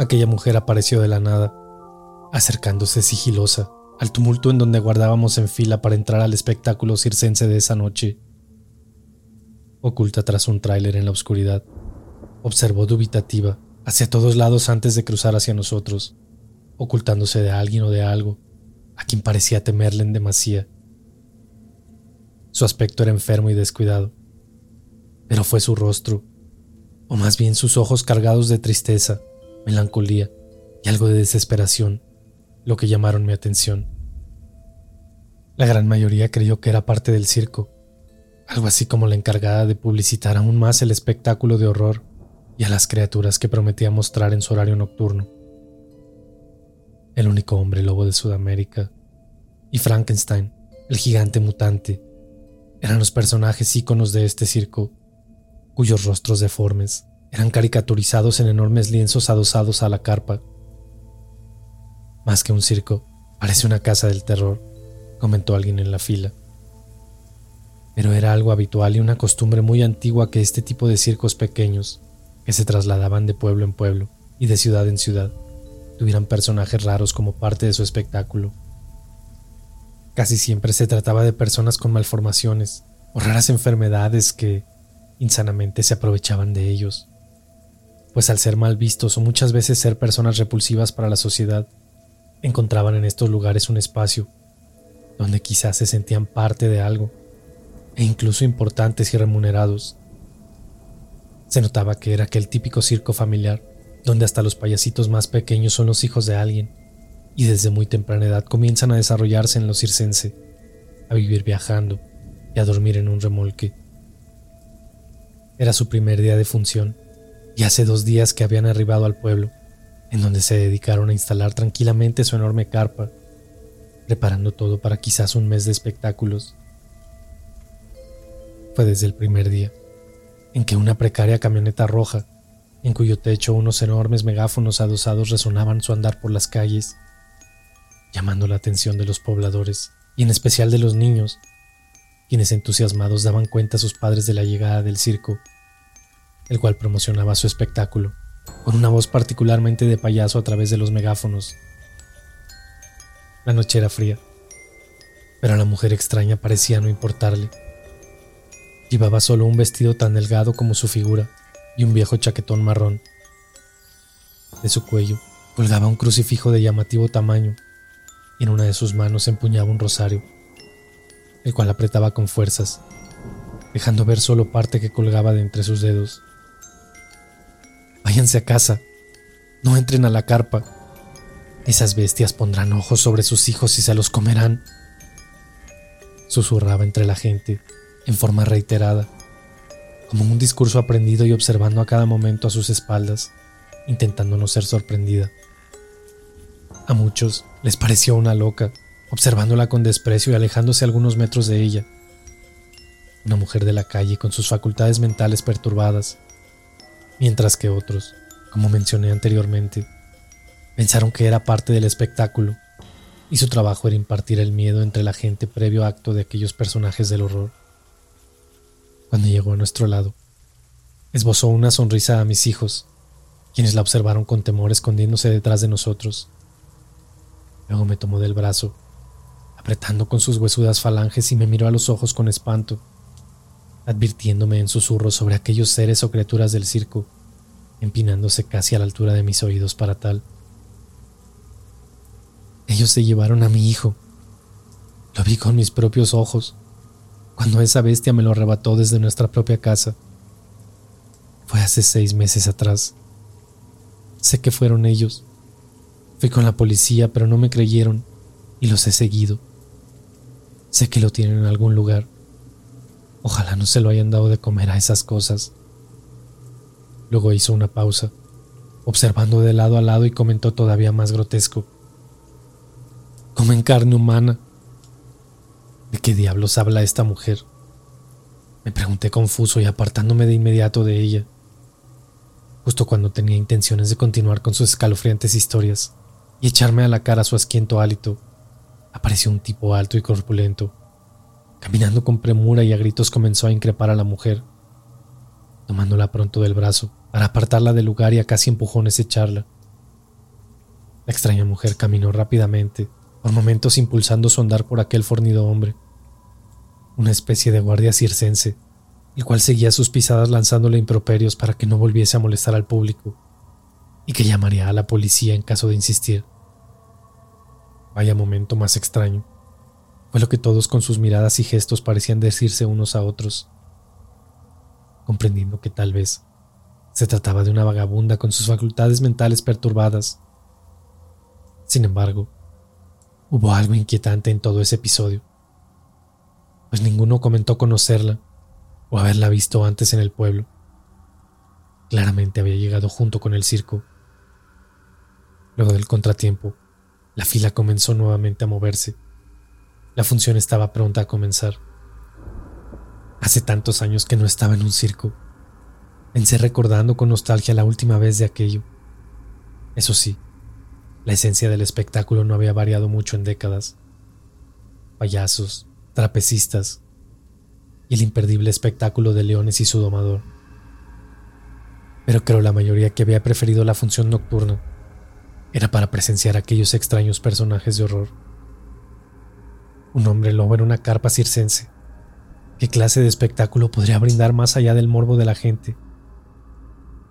Aquella mujer apareció de la nada, acercándose sigilosa al tumulto en donde guardábamos en fila para entrar al espectáculo circense de esa noche. Oculta tras un tráiler en la oscuridad, observó dubitativa hacia todos lados antes de cruzar hacia nosotros, ocultándose de alguien o de algo, a quien parecía temerle en demasía. Su aspecto era enfermo y descuidado, pero fue su rostro, o más bien sus ojos cargados de tristeza, melancolía y algo de desesperación, lo que llamaron mi atención. La gran mayoría creyó que era parte del circo, algo así como la encargada de publicitar aún más el espectáculo de horror y a las criaturas que prometía mostrar en su horario nocturno. El único hombre lobo de Sudamérica y Frankenstein, el gigante mutante, eran los personajes íconos de este circo, cuyos rostros deformes eran caricaturizados en enormes lienzos adosados a la carpa. Más que un circo, parece una casa del terror, comentó alguien en la fila. Pero era algo habitual y una costumbre muy antigua que este tipo de circos pequeños, que se trasladaban de pueblo en pueblo y de ciudad en ciudad, tuvieran personajes raros como parte de su espectáculo. Casi siempre se trataba de personas con malformaciones o raras enfermedades que insanamente se aprovechaban de ellos pues al ser mal vistos o muchas veces ser personas repulsivas para la sociedad, encontraban en estos lugares un espacio donde quizás se sentían parte de algo, e incluso importantes y remunerados. Se notaba que era aquel típico circo familiar, donde hasta los payasitos más pequeños son los hijos de alguien, y desde muy temprana edad comienzan a desarrollarse en lo circense, a vivir viajando y a dormir en un remolque. Era su primer día de función, y hace dos días que habían arribado al pueblo, en donde se dedicaron a instalar tranquilamente su enorme carpa, preparando todo para quizás un mes de espectáculos. Fue desde el primer día, en que una precaria camioneta roja, en cuyo techo unos enormes megáfonos adosados resonaban su andar por las calles, llamando la atención de los pobladores, y en especial de los niños, quienes entusiasmados daban cuenta a sus padres de la llegada del circo el cual promocionaba su espectáculo, con una voz particularmente de payaso a través de los megáfonos. La noche era fría, pero a la mujer extraña parecía no importarle. Llevaba solo un vestido tan delgado como su figura y un viejo chaquetón marrón. De su cuello colgaba un crucifijo de llamativo tamaño y en una de sus manos empuñaba un rosario, el cual apretaba con fuerzas, dejando ver solo parte que colgaba de entre sus dedos. Váyanse a casa. No entren a la carpa. Esas bestias pondrán ojos sobre sus hijos y se los comerán. Susurraba entre la gente, en forma reiterada, como un discurso aprendido y observando a cada momento a sus espaldas, intentando no ser sorprendida. A muchos les pareció una loca, observándola con desprecio y alejándose algunos metros de ella. Una mujer de la calle con sus facultades mentales perturbadas, mientras que otros, como mencioné anteriormente, pensaron que era parte del espectáculo y su trabajo era impartir el miedo entre la gente previo acto de aquellos personajes del horror. Cuando llegó a nuestro lado, esbozó una sonrisa a mis hijos, quienes la observaron con temor escondiéndose detrás de nosotros. Luego me tomó del brazo, apretando con sus huesudas falanges y me miró a los ojos con espanto, advirtiéndome en susurros sobre aquellos seres o criaturas del circo, empinándose casi a la altura de mis oídos para tal. Ellos se llevaron a mi hijo. Lo vi con mis propios ojos, cuando esa bestia me lo arrebató desde nuestra propia casa. Fue hace seis meses atrás. Sé que fueron ellos. Fui con la policía, pero no me creyeron y los he seguido. Sé que lo tienen en algún lugar. Ojalá no se lo hayan dado de comer a esas cosas. Luego hizo una pausa, observando de lado a lado y comentó todavía más grotesco comen carne humana. ¿De qué diablos habla esta mujer? Me pregunté confuso y apartándome de inmediato de ella, justo cuando tenía intenciones de continuar con sus escalofriantes historias y echarme a la cara su asquiento hálito, apareció un tipo alto y corpulento. Caminando con premura y a gritos comenzó a increpar a la mujer, tomándola pronto del brazo para apartarla del lugar y a casi empujones echarla. La extraña mujer caminó rápidamente por momentos impulsando su andar por aquel fornido hombre, una especie de guardia circense, el cual seguía sus pisadas lanzándole improperios para que no volviese a molestar al público y que llamaría a la policía en caso de insistir. Vaya momento más extraño. Fue lo que todos con sus miradas y gestos parecían decirse unos a otros, comprendiendo que tal vez se trataba de una vagabunda con sus facultades mentales perturbadas. Sin embargo, Hubo algo inquietante en todo ese episodio, pues ninguno comentó conocerla o haberla visto antes en el pueblo. Claramente había llegado junto con el circo. Luego del contratiempo, la fila comenzó nuevamente a moverse. La función estaba pronta a comenzar. Hace tantos años que no estaba en un circo. Pensé recordando con nostalgia la última vez de aquello. Eso sí, la esencia del espectáculo no había variado mucho en décadas. Payasos, trapecistas y el imperdible espectáculo de leones y su domador. Pero creo la mayoría que había preferido la función nocturna era para presenciar aquellos extraños personajes de horror. Un hombre lobo en una carpa circense. ¿Qué clase de espectáculo podría brindar más allá del morbo de la gente?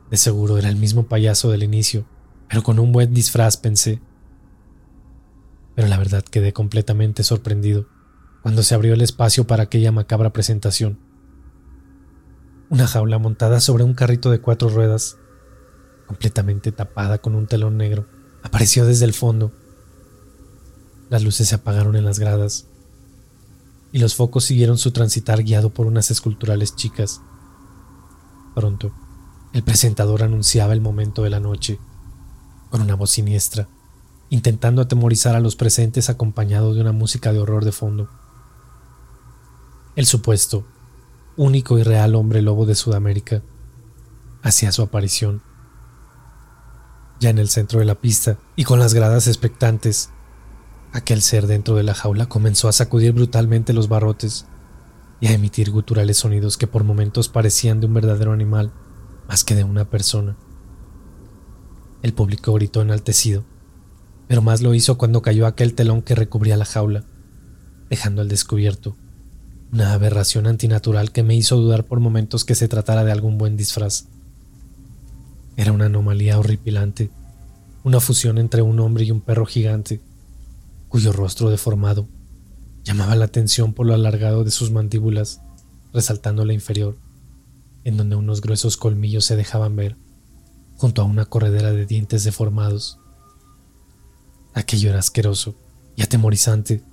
De seguro era el mismo payaso del inicio pero con un buen disfraz pensé. Pero la verdad quedé completamente sorprendido cuando se abrió el espacio para aquella macabra presentación. Una jaula montada sobre un carrito de cuatro ruedas, completamente tapada con un telón negro, apareció desde el fondo. Las luces se apagaron en las gradas y los focos siguieron su transitar guiado por unas esculturales chicas. Pronto, el presentador anunciaba el momento de la noche con una voz siniestra, intentando atemorizar a los presentes acompañado de una música de horror de fondo. El supuesto, único y real hombre lobo de Sudamérica, hacía su aparición. Ya en el centro de la pista y con las gradas expectantes, aquel ser dentro de la jaula comenzó a sacudir brutalmente los barrotes y a emitir guturales sonidos que por momentos parecían de un verdadero animal más que de una persona. El público gritó enaltecido, pero más lo hizo cuando cayó aquel telón que recubría la jaula, dejando al descubierto una aberración antinatural que me hizo dudar por momentos que se tratara de algún buen disfraz. Era una anomalía horripilante, una fusión entre un hombre y un perro gigante, cuyo rostro deformado llamaba la atención por lo alargado de sus mandíbulas, resaltando la inferior, en donde unos gruesos colmillos se dejaban ver junto a una corredera de dientes deformados. Aquello era asqueroso y atemorizante,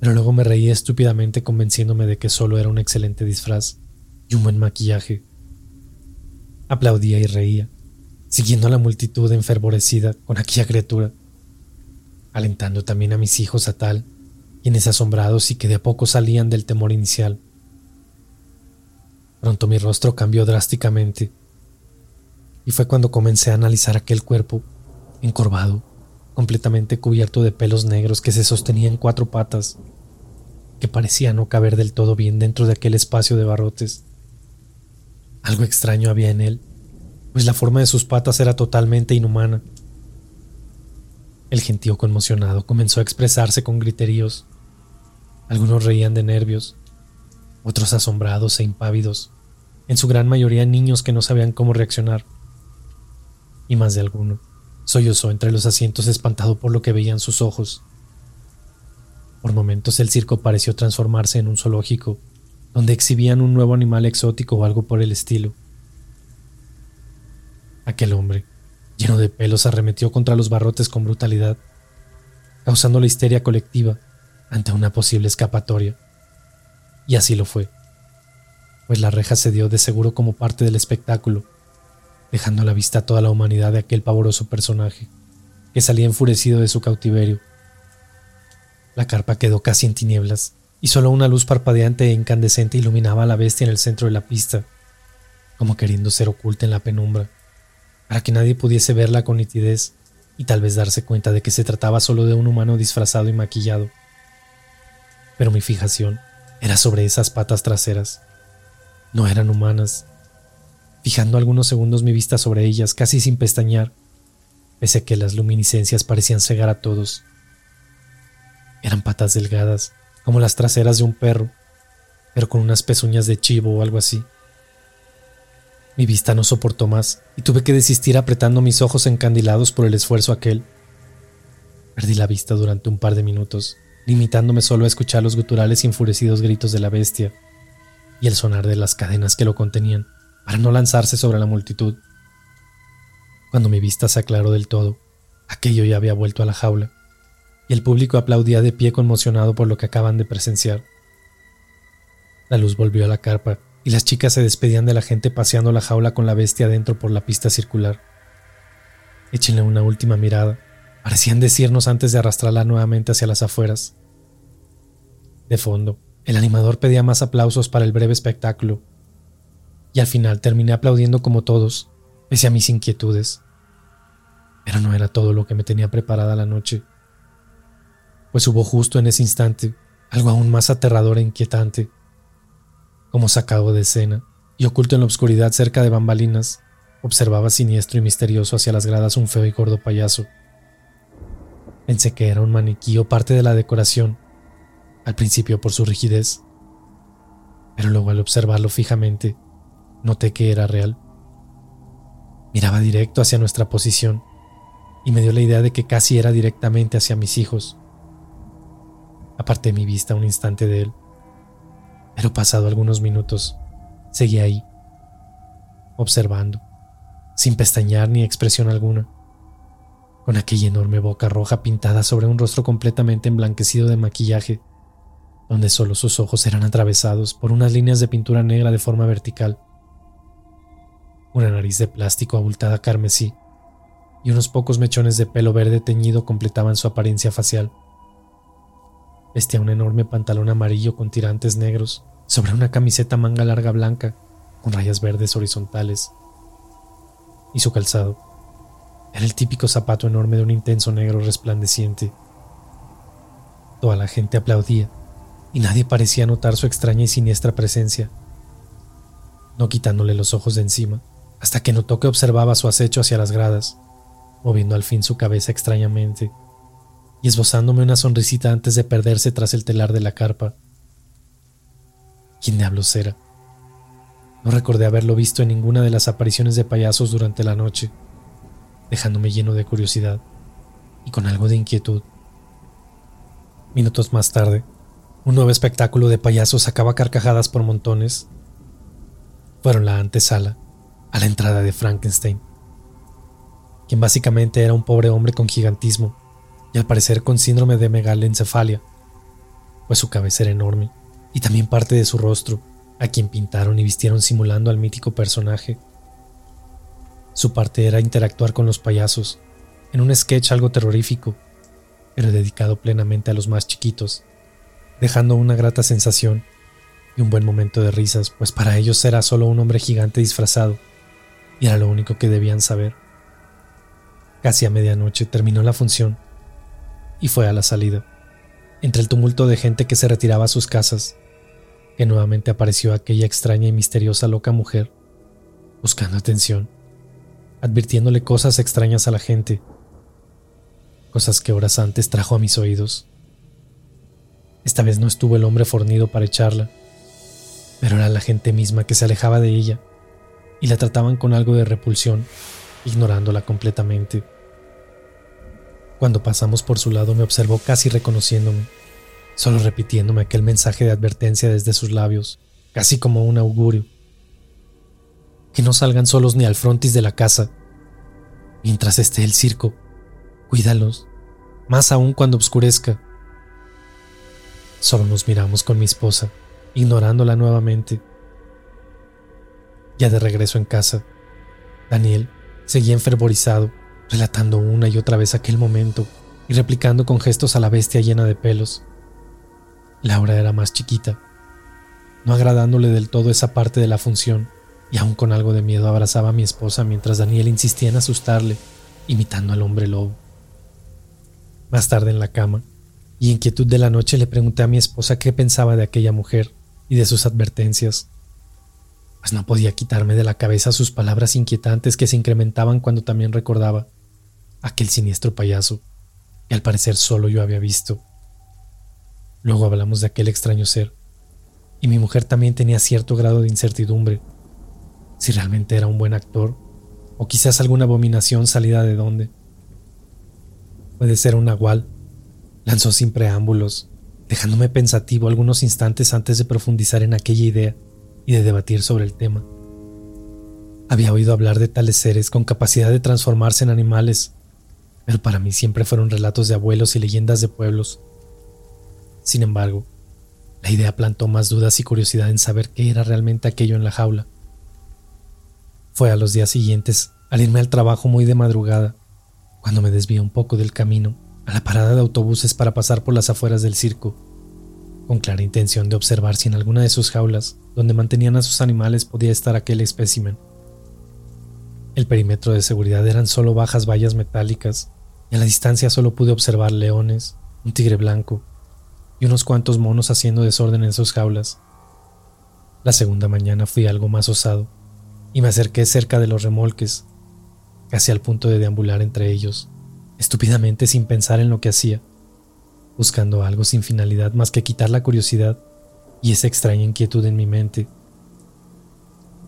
pero luego me reí estúpidamente convenciéndome de que solo era un excelente disfraz, y un buen maquillaje. Aplaudía y reía, siguiendo a la multitud enfervorecida con aquella criatura, alentando también a mis hijos a tal, quienes asombrados y que de a poco salían del temor inicial. Pronto mi rostro cambió drásticamente, y fue cuando comencé a analizar aquel cuerpo, encorvado, completamente cubierto de pelos negros que se sostenía en cuatro patas, que parecía no caber del todo bien dentro de aquel espacio de barrotes. Algo extraño había en él, pues la forma de sus patas era totalmente inhumana. El gentío conmocionado comenzó a expresarse con griteríos. Algunos reían de nervios, otros asombrados e impávidos, en su gran mayoría niños que no sabían cómo reaccionar. Y más de alguno sollozó entre los asientos espantado por lo que veían sus ojos. Por momentos el circo pareció transformarse en un zoológico donde exhibían un nuevo animal exótico o algo por el estilo. Aquel hombre, lleno de pelos, arremetió contra los barrotes con brutalidad, causando la histeria colectiva ante una posible escapatoria. Y así lo fue, pues la reja se dio de seguro como parte del espectáculo, dejando a la vista toda la humanidad de aquel pavoroso personaje, que salía enfurecido de su cautiverio. La carpa quedó casi en tinieblas, y solo una luz parpadeante e incandescente iluminaba a la bestia en el centro de la pista, como queriendo ser oculta en la penumbra, para que nadie pudiese verla con nitidez y tal vez darse cuenta de que se trataba solo de un humano disfrazado y maquillado. Pero mi fijación era sobre esas patas traseras. No eran humanas. Fijando algunos segundos mi vista sobre ellas, casi sin pestañear, pese a que las luminiscencias parecían cegar a todos. Eran patas delgadas, como las traseras de un perro, pero con unas pezuñas de chivo o algo así. Mi vista no soportó más y tuve que desistir apretando mis ojos encandilados por el esfuerzo aquel. Perdí la vista durante un par de minutos, limitándome solo a escuchar los guturales y enfurecidos gritos de la bestia y el sonar de las cadenas que lo contenían, para no lanzarse sobre la multitud. Cuando mi vista se aclaró del todo, aquello ya había vuelto a la jaula y el público aplaudía de pie conmocionado por lo que acaban de presenciar. La luz volvió a la carpa y las chicas se despedían de la gente paseando la jaula con la bestia adentro por la pista circular. Échenle una última mirada, parecían decirnos antes de arrastrarla nuevamente hacia las afueras. De fondo, el animador pedía más aplausos para el breve espectáculo, y al final terminé aplaudiendo como todos, pese a mis inquietudes. Pero no era todo lo que me tenía preparada la noche pues hubo justo en ese instante algo aún más aterrador e inquietante. Como sacado de escena y oculto en la oscuridad cerca de bambalinas, observaba siniestro y misterioso hacia las gradas un feo y gordo payaso. Pensé que era un maniquí o parte de la decoración, al principio por su rigidez, pero luego al observarlo fijamente, noté que era real. Miraba directo hacia nuestra posición y me dio la idea de que casi era directamente hacia mis hijos. Aparté mi vista un instante de él, pero pasado algunos minutos, seguí ahí, observando, sin pestañear ni expresión alguna, con aquella enorme boca roja pintada sobre un rostro completamente emblanquecido de maquillaje, donde solo sus ojos eran atravesados por unas líneas de pintura negra de forma vertical, una nariz de plástico abultada carmesí y unos pocos mechones de pelo verde teñido completaban su apariencia facial. Vestía un enorme pantalón amarillo con tirantes negros sobre una camiseta manga larga blanca con rayas verdes horizontales. Y su calzado era el típico zapato enorme de un intenso negro resplandeciente. Toda la gente aplaudía y nadie parecía notar su extraña y siniestra presencia, no quitándole los ojos de encima, hasta que notó que observaba su acecho hacia las gradas, moviendo al fin su cabeza extrañamente y esbozándome una sonrisita antes de perderse tras el telar de la carpa. ¿Quién diablos era? No recordé haberlo visto en ninguna de las apariciones de payasos durante la noche, dejándome lleno de curiosidad y con algo de inquietud. Minutos más tarde, un nuevo espectáculo de payasos sacaba carcajadas por montones. Fueron la antesala a la entrada de Frankenstein, quien básicamente era un pobre hombre con gigantismo y al parecer con síndrome de megalencefalia, pues su cabeza era enorme y también parte de su rostro, a quien pintaron y vistieron simulando al mítico personaje. Su parte era interactuar con los payasos, en un sketch algo terrorífico, pero dedicado plenamente a los más chiquitos, dejando una grata sensación y un buen momento de risas, pues para ellos era solo un hombre gigante disfrazado, y era lo único que debían saber. Casi a medianoche terminó la función y fue a la salida, entre el tumulto de gente que se retiraba a sus casas, que nuevamente apareció aquella extraña y misteriosa loca mujer, buscando atención, advirtiéndole cosas extrañas a la gente, cosas que horas antes trajo a mis oídos. Esta vez no estuvo el hombre fornido para echarla, pero era la gente misma que se alejaba de ella y la trataban con algo de repulsión, ignorándola completamente. Cuando pasamos por su lado me observó casi reconociéndome, solo repitiéndome aquel mensaje de advertencia desde sus labios, casi como un augurio. Que no salgan solos ni al frontis de la casa. Mientras esté el circo, cuídalos, más aún cuando oscurezca. Solo nos miramos con mi esposa, ignorándola nuevamente. Ya de regreso en casa, Daniel seguía enfervorizado relatando una y otra vez aquel momento y replicando con gestos a la bestia llena de pelos. Laura era más chiquita, no agradándole del todo esa parte de la función, y aún con algo de miedo abrazaba a mi esposa mientras Daniel insistía en asustarle, imitando al hombre lobo. Más tarde en la cama, y en quietud de la noche le pregunté a mi esposa qué pensaba de aquella mujer y de sus advertencias, pues no podía quitarme de la cabeza sus palabras inquietantes que se incrementaban cuando también recordaba aquel siniestro payaso que al parecer solo yo había visto. Luego hablamos de aquel extraño ser, y mi mujer también tenía cierto grado de incertidumbre, si realmente era un buen actor, o quizás alguna abominación salida de dónde. Puede ser un nahual, lanzó sin preámbulos, dejándome pensativo algunos instantes antes de profundizar en aquella idea y de debatir sobre el tema. Había oído hablar de tales seres con capacidad de transformarse en animales pero para mí siempre fueron relatos de abuelos y leyendas de pueblos. Sin embargo, la idea plantó más dudas y curiosidad en saber qué era realmente aquello en la jaula. Fue a los días siguientes, al irme al trabajo muy de madrugada, cuando me desvié un poco del camino a la parada de autobuses para pasar por las afueras del circo, con clara intención de observar si en alguna de sus jaulas, donde mantenían a sus animales, podía estar aquel espécimen. El perímetro de seguridad eran solo bajas vallas metálicas a la distancia solo pude observar leones, un tigre blanco y unos cuantos monos haciendo desorden en sus jaulas. La segunda mañana fui algo más osado y me acerqué cerca de los remolques, casi al punto de deambular entre ellos, estúpidamente sin pensar en lo que hacía, buscando algo sin finalidad más que quitar la curiosidad y esa extraña inquietud en mi mente.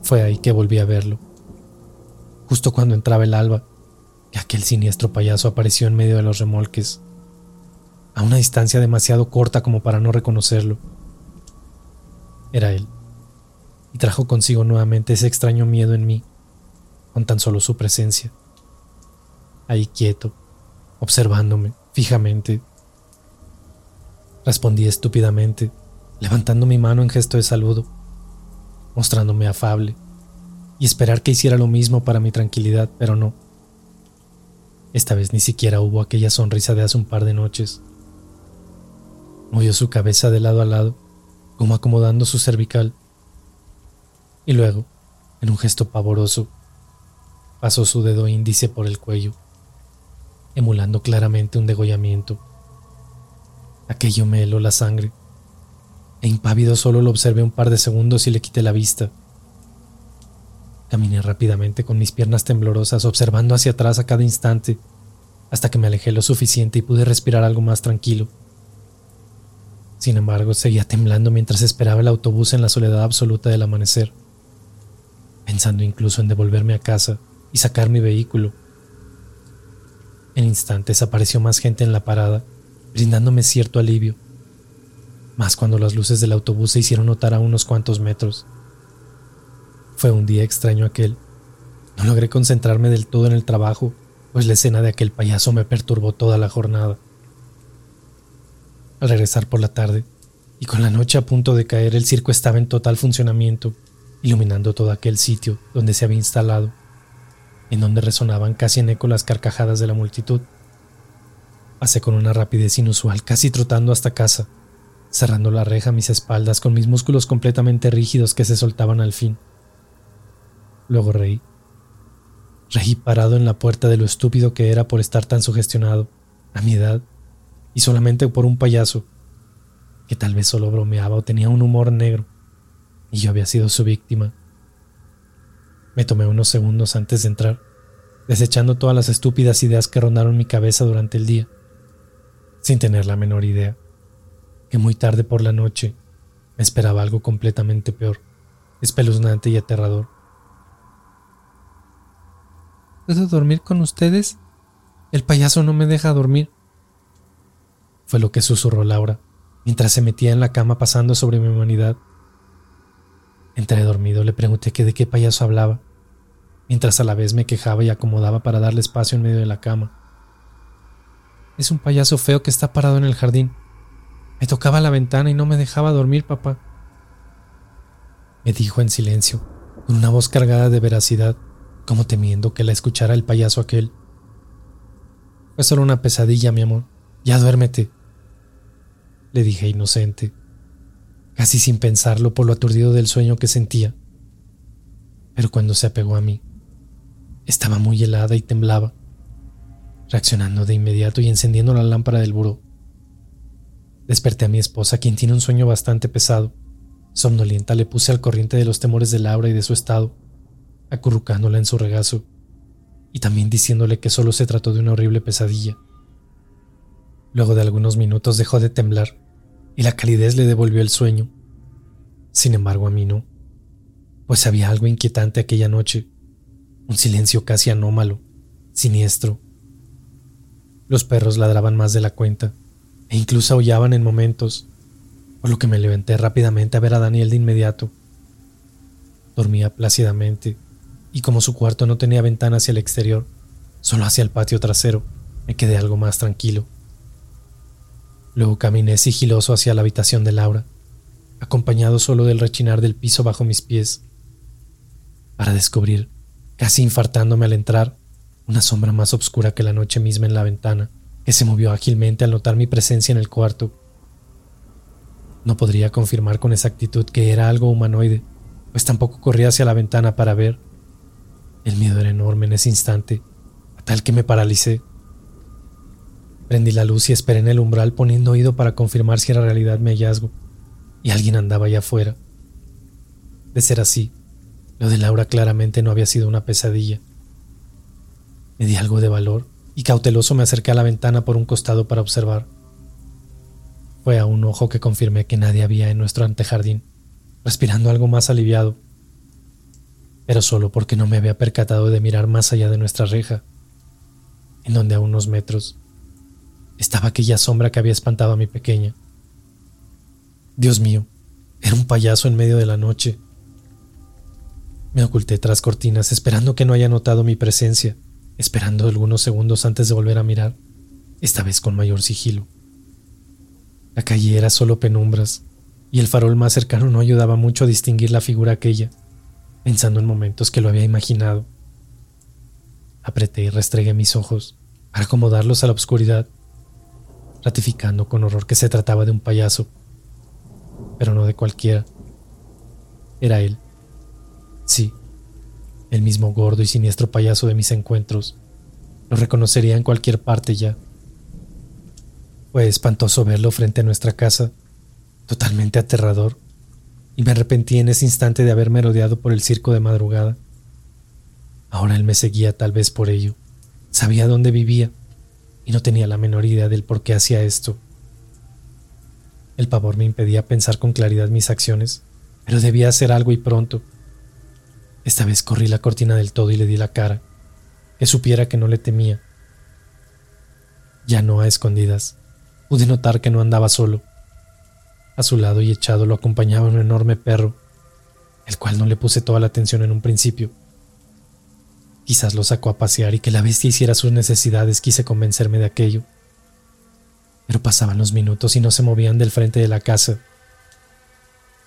Fue ahí que volví a verlo justo cuando entraba el alba, que aquel siniestro payaso apareció en medio de los remolques, a una distancia demasiado corta como para no reconocerlo. Era él, y trajo consigo nuevamente ese extraño miedo en mí, con tan solo su presencia. Ahí quieto, observándome fijamente. Respondí estúpidamente, levantando mi mano en gesto de saludo, mostrándome afable y esperar que hiciera lo mismo para mi tranquilidad, pero no. Esta vez ni siquiera hubo aquella sonrisa de hace un par de noches. Movió su cabeza de lado a lado, como acomodando su cervical. Y luego, en un gesto pavoroso, pasó su dedo índice por el cuello, emulando claramente un degollamiento. Aquello me heló la sangre, e impávido solo lo observé un par de segundos y le quité la vista. Caminé rápidamente con mis piernas temblorosas, observando hacia atrás a cada instante, hasta que me alejé lo suficiente y pude respirar algo más tranquilo. Sin embargo, seguía temblando mientras esperaba el autobús en la soledad absoluta del amanecer, pensando incluso en devolverme a casa y sacar mi vehículo. En instantes apareció más gente en la parada, brindándome cierto alivio, más cuando las luces del autobús se hicieron notar a unos cuantos metros. Fue un día extraño aquel. No logré concentrarme del todo en el trabajo, pues la escena de aquel payaso me perturbó toda la jornada. Al regresar por la tarde, y con la noche a punto de caer el circo estaba en total funcionamiento, iluminando todo aquel sitio donde se había instalado, en donde resonaban casi en eco las carcajadas de la multitud. Pasé con una rapidez inusual, casi trotando hasta casa, cerrando la reja a mis espaldas con mis músculos completamente rígidos que se soltaban al fin. Luego reí. Reí parado en la puerta de lo estúpido que era por estar tan sugestionado, a mi edad, y solamente por un payaso, que tal vez solo bromeaba o tenía un humor negro, y yo había sido su víctima. Me tomé unos segundos antes de entrar, desechando todas las estúpidas ideas que rondaron mi cabeza durante el día sin tener la menor idea, que muy tarde por la noche me esperaba algo completamente peor, espeluznante y aterrador. ¿Puedo dormir con ustedes? El payaso no me deja dormir. Fue lo que susurró Laura, mientras se metía en la cama pasando sobre mi humanidad. Entré dormido, le pregunté que de qué payaso hablaba, mientras a la vez me quejaba y acomodaba para darle espacio en medio de la cama. Es un payaso feo que está parado en el jardín. Me tocaba la ventana y no me dejaba dormir, papá. Me dijo en silencio, con una voz cargada de veracidad, como temiendo que la escuchara el payaso aquel. Fue solo una pesadilla, mi amor. Ya duérmete. Le dije inocente, casi sin pensarlo por lo aturdido del sueño que sentía. Pero cuando se apegó a mí, estaba muy helada y temblaba reaccionando de inmediato y encendiendo la lámpara del buró. Desperté a mi esposa, quien tiene un sueño bastante pesado. Somnolienta le puse al corriente de los temores de Laura y de su estado, acurrucándola en su regazo, y también diciéndole que solo se trató de una horrible pesadilla. Luego de algunos minutos dejó de temblar, y la calidez le devolvió el sueño. Sin embargo, a mí no, pues había algo inquietante aquella noche, un silencio casi anómalo, siniestro, los perros ladraban más de la cuenta e incluso aullaban en momentos, por lo que me levanté rápidamente a ver a Daniel de inmediato. Dormía plácidamente y como su cuarto no tenía ventana hacia el exterior, solo hacia el patio trasero, me quedé algo más tranquilo. Luego caminé sigiloso hacia la habitación de Laura, acompañado solo del rechinar del piso bajo mis pies, para descubrir, casi infartándome al entrar, una sombra más oscura que la noche misma en la ventana, que se movió ágilmente al notar mi presencia en el cuarto. No podría confirmar con exactitud que era algo humanoide, pues tampoco corría hacia la ventana para ver. El miedo era enorme en ese instante, a tal que me paralicé. Prendí la luz y esperé en el umbral poniendo oído para confirmar si era realidad mi hallazgo, y alguien andaba allá afuera. De ser así, lo de Laura claramente no había sido una pesadilla. Me di algo de valor y cauteloso me acerqué a la ventana por un costado para observar. Fue a un ojo que confirmé que nadie había en nuestro antejardín, respirando algo más aliviado, pero solo porque no me había percatado de mirar más allá de nuestra reja, en donde a unos metros estaba aquella sombra que había espantado a mi pequeña. Dios mío, era un payaso en medio de la noche. Me oculté tras cortinas esperando que no haya notado mi presencia esperando algunos segundos antes de volver a mirar, esta vez con mayor sigilo. La calle era solo penumbras, y el farol más cercano no ayudaba mucho a distinguir la figura aquella, pensando en momentos que lo había imaginado. Apreté y restregué mis ojos para acomodarlos a la oscuridad, ratificando con horror que se trataba de un payaso, pero no de cualquiera. Era él. Sí, el mismo gordo y siniestro payaso de mis encuentros. Lo reconocería en cualquier parte ya. Fue espantoso verlo frente a nuestra casa, totalmente aterrador, y me arrepentí en ese instante de haberme rodeado por el circo de madrugada. Ahora él me seguía tal vez por ello. Sabía dónde vivía y no tenía la menor idea del por qué hacía esto. El pavor me impedía pensar con claridad mis acciones, pero debía hacer algo y pronto. Esta vez corrí la cortina del todo y le di la cara, que supiera que no le temía. Ya no a escondidas. Pude notar que no andaba solo. A su lado y echado lo acompañaba un enorme perro, el cual no le puse toda la atención en un principio. Quizás lo sacó a pasear y que la bestia hiciera sus necesidades quise convencerme de aquello. Pero pasaban los minutos y no se movían del frente de la casa,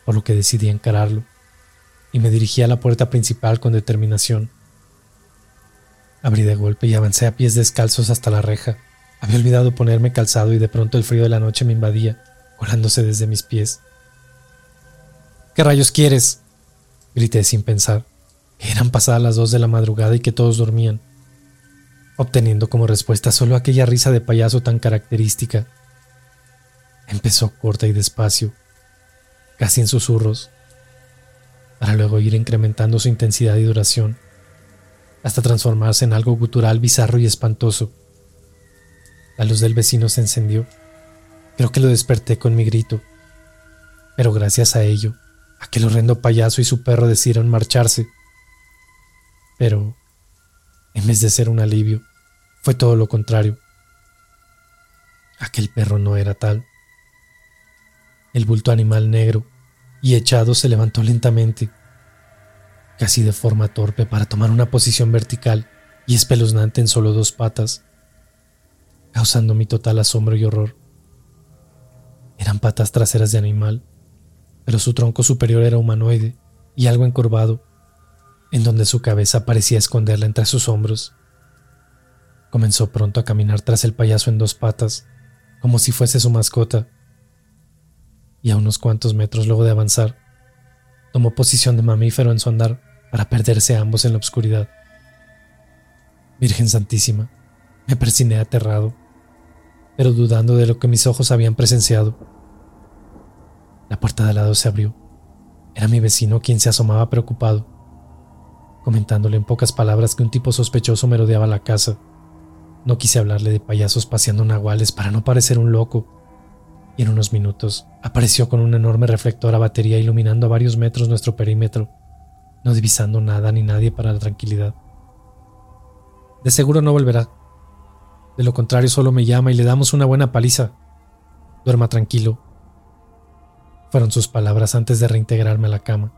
por lo que decidí encararlo y me dirigí a la puerta principal con determinación. Abrí de golpe y avancé a pies descalzos hasta la reja. Había olvidado ponerme calzado y de pronto el frío de la noche me invadía, colándose desde mis pies. ¿Qué rayos quieres? grité sin pensar. Eran pasadas las dos de la madrugada y que todos dormían, obteniendo como respuesta solo aquella risa de payaso tan característica. Empezó corta y despacio, casi en susurros, para luego ir incrementando su intensidad y duración, hasta transformarse en algo gutural bizarro y espantoso. La luz del vecino se encendió. Creo que lo desperté con mi grito, pero gracias a ello, aquel horrendo payaso y su perro decidieron marcharse. Pero, en vez de ser un alivio, fue todo lo contrario. Aquel perro no era tal. El bulto animal negro y echado se levantó lentamente, casi de forma torpe para tomar una posición vertical y espeluznante en solo dos patas, causando mi total asombro y horror. Eran patas traseras de animal, pero su tronco superior era humanoide y algo encorvado, en donde su cabeza parecía esconderla entre sus hombros. Comenzó pronto a caminar tras el payaso en dos patas, como si fuese su mascota y a unos cuantos metros luego de avanzar, tomó posición de mamífero en su andar para perderse ambos en la oscuridad. Virgen Santísima, me persiné aterrado, pero dudando de lo que mis ojos habían presenciado. La puerta de al lado se abrió. Era mi vecino quien se asomaba preocupado, comentándole en pocas palabras que un tipo sospechoso merodeaba la casa. No quise hablarle de payasos paseando nahuales para no parecer un loco y en unos minutos apareció con un enorme reflector a batería iluminando a varios metros nuestro perímetro, no divisando nada ni nadie para la tranquilidad. De seguro no volverá. De lo contrario solo me llama y le damos una buena paliza. Duerma tranquilo. Fueron sus palabras antes de reintegrarme a la cama,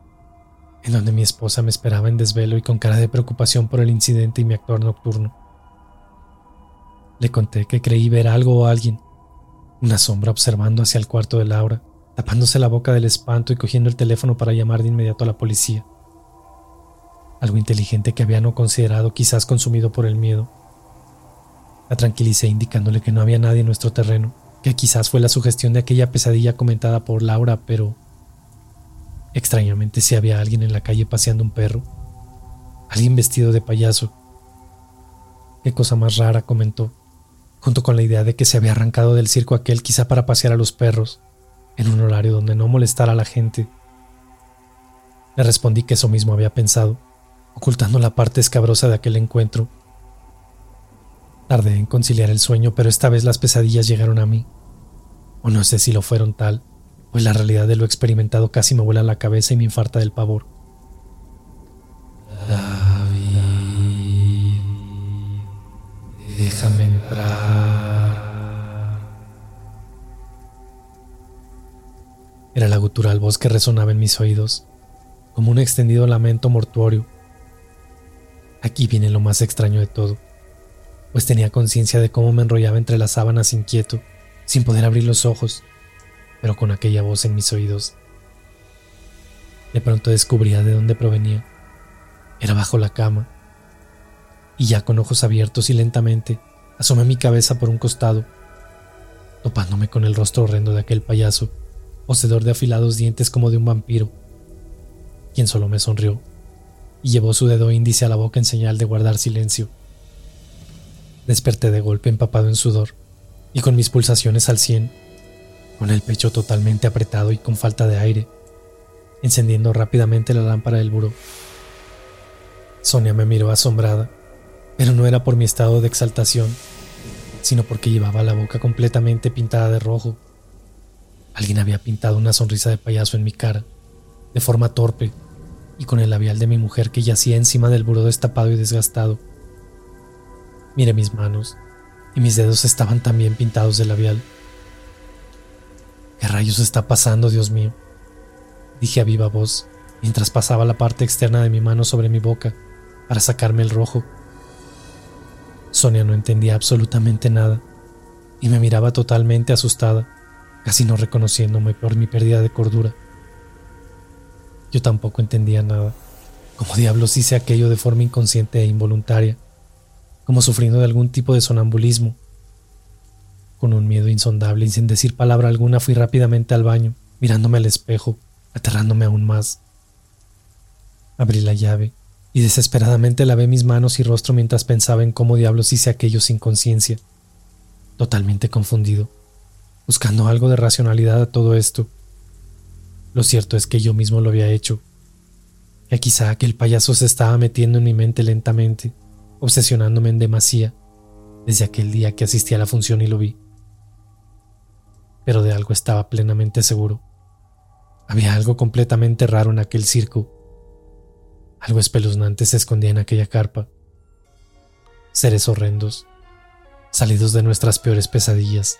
en donde mi esposa me esperaba en desvelo y con cara de preocupación por el incidente y mi actuar nocturno. Le conté que creí ver algo o alguien, una sombra observando hacia el cuarto de Laura, tapándose la boca del espanto y cogiendo el teléfono para llamar de inmediato a la policía. Algo inteligente que había no considerado, quizás consumido por el miedo. La tranquilicé indicándole que no había nadie en nuestro terreno, que quizás fue la sugestión de aquella pesadilla comentada por Laura, pero extrañamente si había alguien en la calle paseando un perro, alguien vestido de payaso. Qué cosa más rara, comentó junto con la idea de que se había arrancado del circo aquel quizá para pasear a los perros, en un horario donde no molestara a la gente. Le respondí que eso mismo había pensado, ocultando la parte escabrosa de aquel encuentro. Tardé en conciliar el sueño, pero esta vez las pesadillas llegaron a mí. O no sé si lo fueron tal, pues la realidad de lo experimentado casi me vuela la cabeza y me infarta del pavor. Déjame entrar. Era la gutural voz que resonaba en mis oídos, como un extendido lamento mortuorio. Aquí viene lo más extraño de todo, pues tenía conciencia de cómo me enrollaba entre las sábanas inquieto, sin poder abrir los ojos, pero con aquella voz en mis oídos. De pronto descubría de dónde provenía. Era bajo la cama, y ya con ojos abiertos y lentamente asomé mi cabeza por un costado, topándome con el rostro horrendo de aquel payaso, poseedor de afilados dientes como de un vampiro, quien solo me sonrió y llevó su dedo índice a la boca en señal de guardar silencio. Desperté de golpe empapado en sudor y con mis pulsaciones al cien, con el pecho totalmente apretado y con falta de aire, encendiendo rápidamente la lámpara del buró. Sonia me miró asombrada pero no era por mi estado de exaltación, sino porque llevaba la boca completamente pintada de rojo. Alguien había pintado una sonrisa de payaso en mi cara, de forma torpe, y con el labial de mi mujer que yacía encima del buró destapado y desgastado. Miré mis manos, y mis dedos estaban también pintados de labial. ¿Qué rayos está pasando, Dios mío? Dije a viva voz, mientras pasaba la parte externa de mi mano sobre mi boca para sacarme el rojo Sonia no entendía absolutamente nada y me miraba totalmente asustada, casi no reconociéndome por mi pérdida de cordura. Yo tampoco entendía nada. Como diablos hice aquello de forma inconsciente e involuntaria, como sufriendo de algún tipo de sonambulismo. Con un miedo insondable y sin decir palabra alguna fui rápidamente al baño, mirándome al espejo, aterrándome aún más. Abrí la llave y desesperadamente lavé mis manos y rostro mientras pensaba en cómo diablos hice aquello sin conciencia, totalmente confundido, buscando algo de racionalidad a todo esto. Lo cierto es que yo mismo lo había hecho, que quizá aquel payaso se estaba metiendo en mi mente lentamente, obsesionándome en demasía, desde aquel día que asistí a la función y lo vi. Pero de algo estaba plenamente seguro. Había algo completamente raro en aquel circo algo espeluznante se escondía en aquella carpa. Seres horrendos, salidos de nuestras peores pesadillas.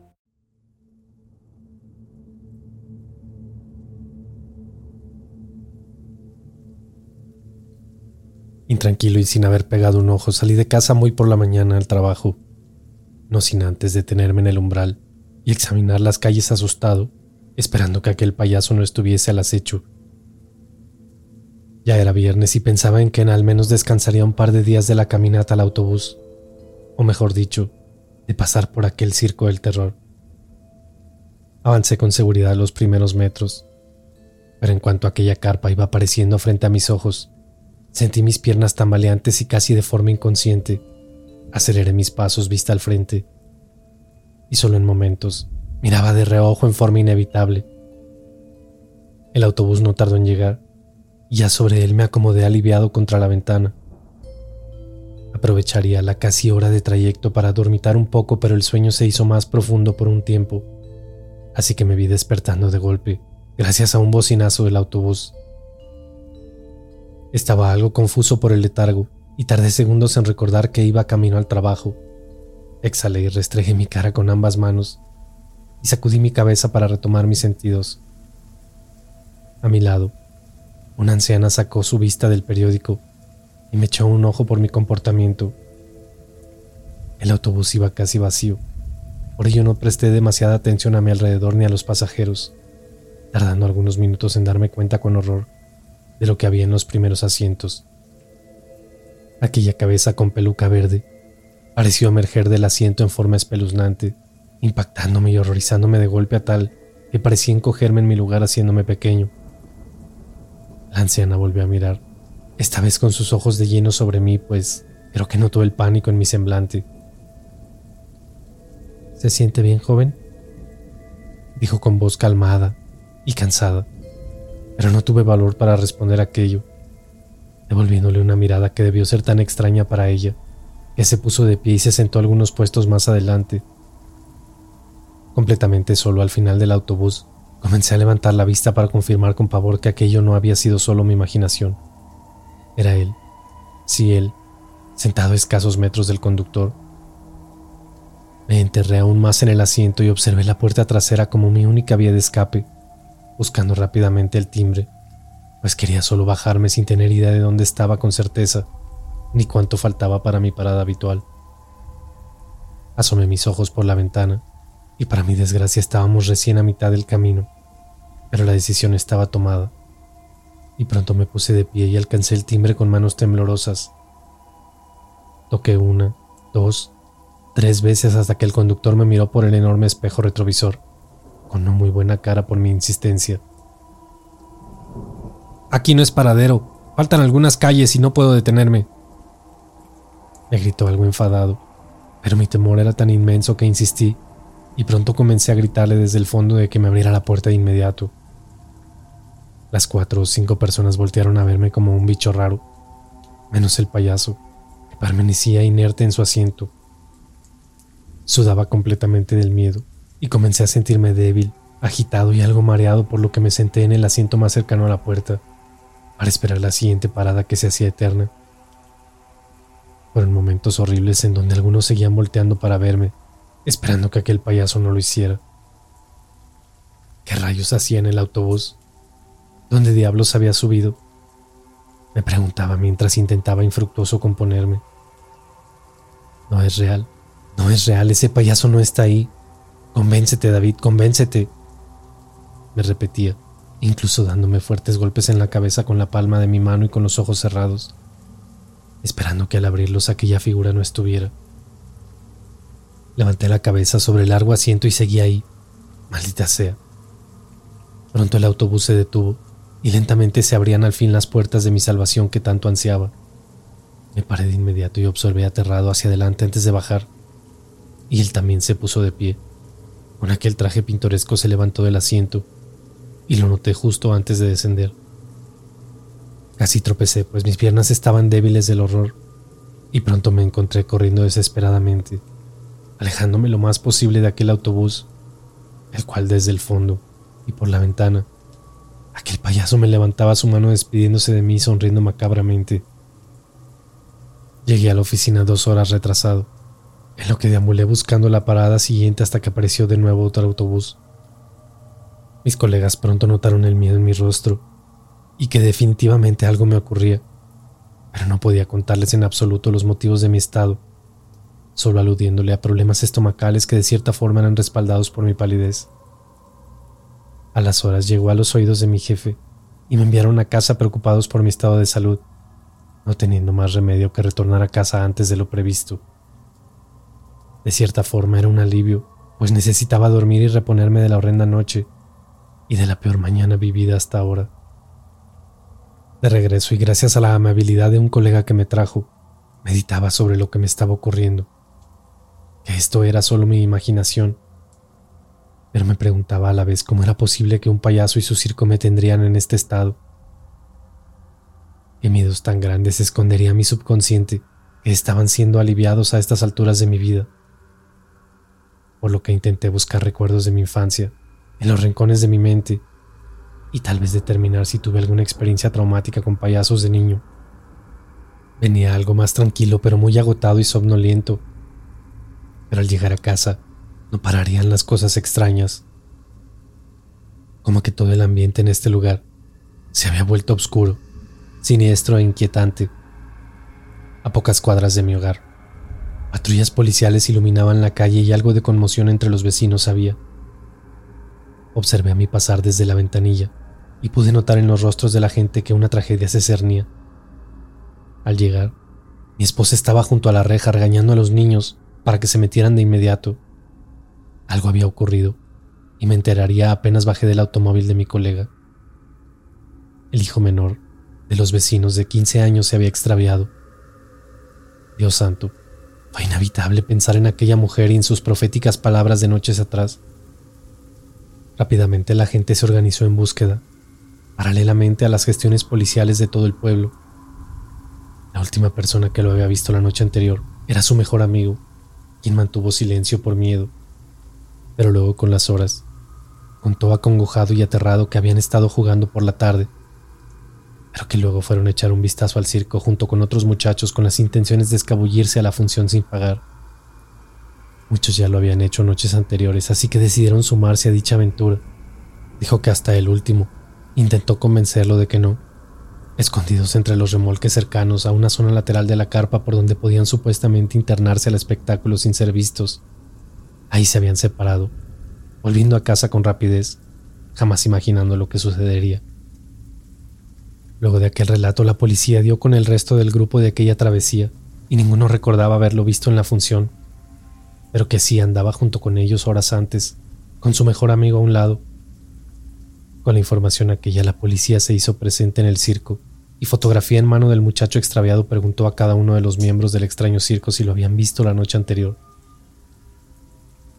Intranquilo y sin haber pegado un ojo, salí de casa muy por la mañana al trabajo, no sin antes detenerme en el umbral y examinar las calles asustado, esperando que aquel payaso no estuviese al acecho. Ya era viernes y pensaba en que en al menos descansaría un par de días de la caminata al autobús, o mejor dicho, de pasar por aquel circo del terror. Avancé con seguridad los primeros metros, pero en cuanto aquella carpa iba apareciendo frente a mis ojos, Sentí mis piernas tambaleantes y casi de forma inconsciente. Aceleré mis pasos vista al frente. Y solo en momentos miraba de reojo en forma inevitable. El autobús no tardó en llegar y ya sobre él me acomodé aliviado contra la ventana. Aprovecharía la casi hora de trayecto para dormitar un poco, pero el sueño se hizo más profundo por un tiempo, así que me vi despertando de golpe, gracias a un bocinazo del autobús. Estaba algo confuso por el letargo y tardé segundos en recordar que iba camino al trabajo. Exhalé y restregué mi cara con ambas manos y sacudí mi cabeza para retomar mis sentidos. A mi lado, una anciana sacó su vista del periódico y me echó un ojo por mi comportamiento. El autobús iba casi vacío, por ello no presté demasiada atención a mi alrededor ni a los pasajeros, tardando algunos minutos en darme cuenta con horror de lo que había en los primeros asientos. Aquella cabeza con peluca verde pareció emerger del asiento en forma espeluznante, impactándome y horrorizándome de golpe a tal que parecía encogerme en mi lugar haciéndome pequeño. La anciana volvió a mirar, esta vez con sus ojos de lleno sobre mí, pues creo que notó el pánico en mi semblante. ¿Se siente bien, joven? dijo con voz calmada y cansada pero no tuve valor para responder aquello, devolviéndole una mirada que debió ser tan extraña para ella, que se puso de pie y se sentó algunos puestos más adelante. Completamente solo al final del autobús, comencé a levantar la vista para confirmar con pavor que aquello no había sido solo mi imaginación. Era él, sí él, sentado a escasos metros del conductor. Me enterré aún más en el asiento y observé la puerta trasera como mi única vía de escape buscando rápidamente el timbre, pues quería solo bajarme sin tener idea de dónde estaba con certeza, ni cuánto faltaba para mi parada habitual. Asomé mis ojos por la ventana, y para mi desgracia estábamos recién a mitad del camino, pero la decisión estaba tomada, y pronto me puse de pie y alcancé el timbre con manos temblorosas, Toqué una, dos, tres veces hasta que el conductor me miró por el enorme espejo retrovisor, con no muy buena cara por mi insistencia. Aquí no es paradero, faltan algunas calles y no puedo detenerme. Me gritó algo enfadado, pero mi temor era tan inmenso que insistí y pronto comencé a gritarle desde el fondo de que me abriera la puerta de inmediato. Las cuatro o cinco personas voltearon a verme como un bicho raro, menos el payaso, que permanecía inerte en su asiento. Sudaba completamente del miedo y comencé a sentirme débil, agitado y algo mareado por lo que me senté en el asiento más cercano a la puerta para esperar la siguiente parada que se hacía eterna. Fueron momentos horribles en donde algunos seguían volteando para verme, esperando que aquel payaso no lo hiciera. ¿Qué rayos hacía en el autobús? ¿Dónde diablos había subido? Me preguntaba mientras intentaba infructuoso componerme. No es real, no es real, ese payaso no está ahí. Convéncete, David, convéncete. Me repetía, incluso dándome fuertes golpes en la cabeza con la palma de mi mano y con los ojos cerrados, esperando que al abrirlos aquella figura no estuviera. Levanté la cabeza sobre el largo asiento y seguí ahí. Maldita sea. Pronto el autobús se detuvo y lentamente se abrían al fin las puertas de mi salvación que tanto ansiaba. Me paré de inmediato y observé aterrado hacia adelante antes de bajar, y él también se puso de pie. Con aquel traje pintoresco se levantó del asiento, y lo noté justo antes de descender. Casi tropecé, pues mis piernas estaban débiles del horror, y pronto me encontré corriendo desesperadamente, alejándome lo más posible de aquel autobús, el cual desde el fondo y por la ventana Aquel payaso me levantaba su mano despidiéndose de mí sonriendo macabramente. Llegué a la oficina dos horas retrasado, en lo que deambulé buscando la parada siguiente hasta que apareció de nuevo otro autobús. Mis colegas pronto notaron el miedo en mi rostro y que definitivamente algo me ocurría, pero no podía contarles en absoluto los motivos de mi estado, solo aludiéndole a problemas estomacales que de cierta forma eran respaldados por mi palidez. A las horas llegó a los oídos de mi jefe y me enviaron a casa preocupados por mi estado de salud, no teniendo más remedio que retornar a casa antes de lo previsto. De cierta forma era un alivio, pues necesitaba dormir y reponerme de la horrenda noche y de la peor mañana vivida hasta ahora. De regreso y gracias a la amabilidad de un colega que me trajo, meditaba sobre lo que me estaba ocurriendo, que esto era solo mi imaginación pero me preguntaba a la vez cómo era posible que un payaso y su circo me tendrían en este estado. Qué miedos tan grandes escondería mi subconsciente que estaban siendo aliviados a estas alturas de mi vida. Por lo que intenté buscar recuerdos de mi infancia en los rincones de mi mente y tal vez determinar si tuve alguna experiencia traumática con payasos de niño. Venía algo más tranquilo pero muy agotado y somnoliento. Pero al llegar a casa no pararían las cosas extrañas. Como que todo el ambiente en este lugar se había vuelto oscuro, siniestro e inquietante. A pocas cuadras de mi hogar, patrullas policiales iluminaban la calle y algo de conmoción entre los vecinos había. Observé a mi pasar desde la ventanilla y pude notar en los rostros de la gente que una tragedia se cernía. Al llegar, mi esposa estaba junto a la reja regañando a los niños para que se metieran de inmediato algo había ocurrido y me enteraría apenas bajé del automóvil de mi colega. El hijo menor de los vecinos de 15 años se había extraviado. Dios santo, fue inevitable pensar en aquella mujer y en sus proféticas palabras de noches atrás. Rápidamente la gente se organizó en búsqueda, paralelamente a las gestiones policiales de todo el pueblo. La última persona que lo había visto la noche anterior era su mejor amigo, quien mantuvo silencio por miedo pero luego con las horas, contó acongojado y aterrado que habían estado jugando por la tarde, pero que luego fueron a echar un vistazo al circo junto con otros muchachos con las intenciones de escabullirse a la función sin pagar. Muchos ya lo habían hecho noches anteriores, así que decidieron sumarse a dicha aventura. Dijo que hasta el último intentó convencerlo de que no, escondidos entre los remolques cercanos a una zona lateral de la carpa por donde podían supuestamente internarse al espectáculo sin ser vistos. Ahí se habían separado, volviendo a casa con rapidez, jamás imaginando lo que sucedería. Luego de aquel relato, la policía dio con el resto del grupo de aquella travesía y ninguno recordaba haberlo visto en la función, pero que sí andaba junto con ellos horas antes, con su mejor amigo a un lado. Con la información aquella, la policía se hizo presente en el circo y fotografía en mano del muchacho extraviado preguntó a cada uno de los miembros del extraño circo si lo habían visto la noche anterior.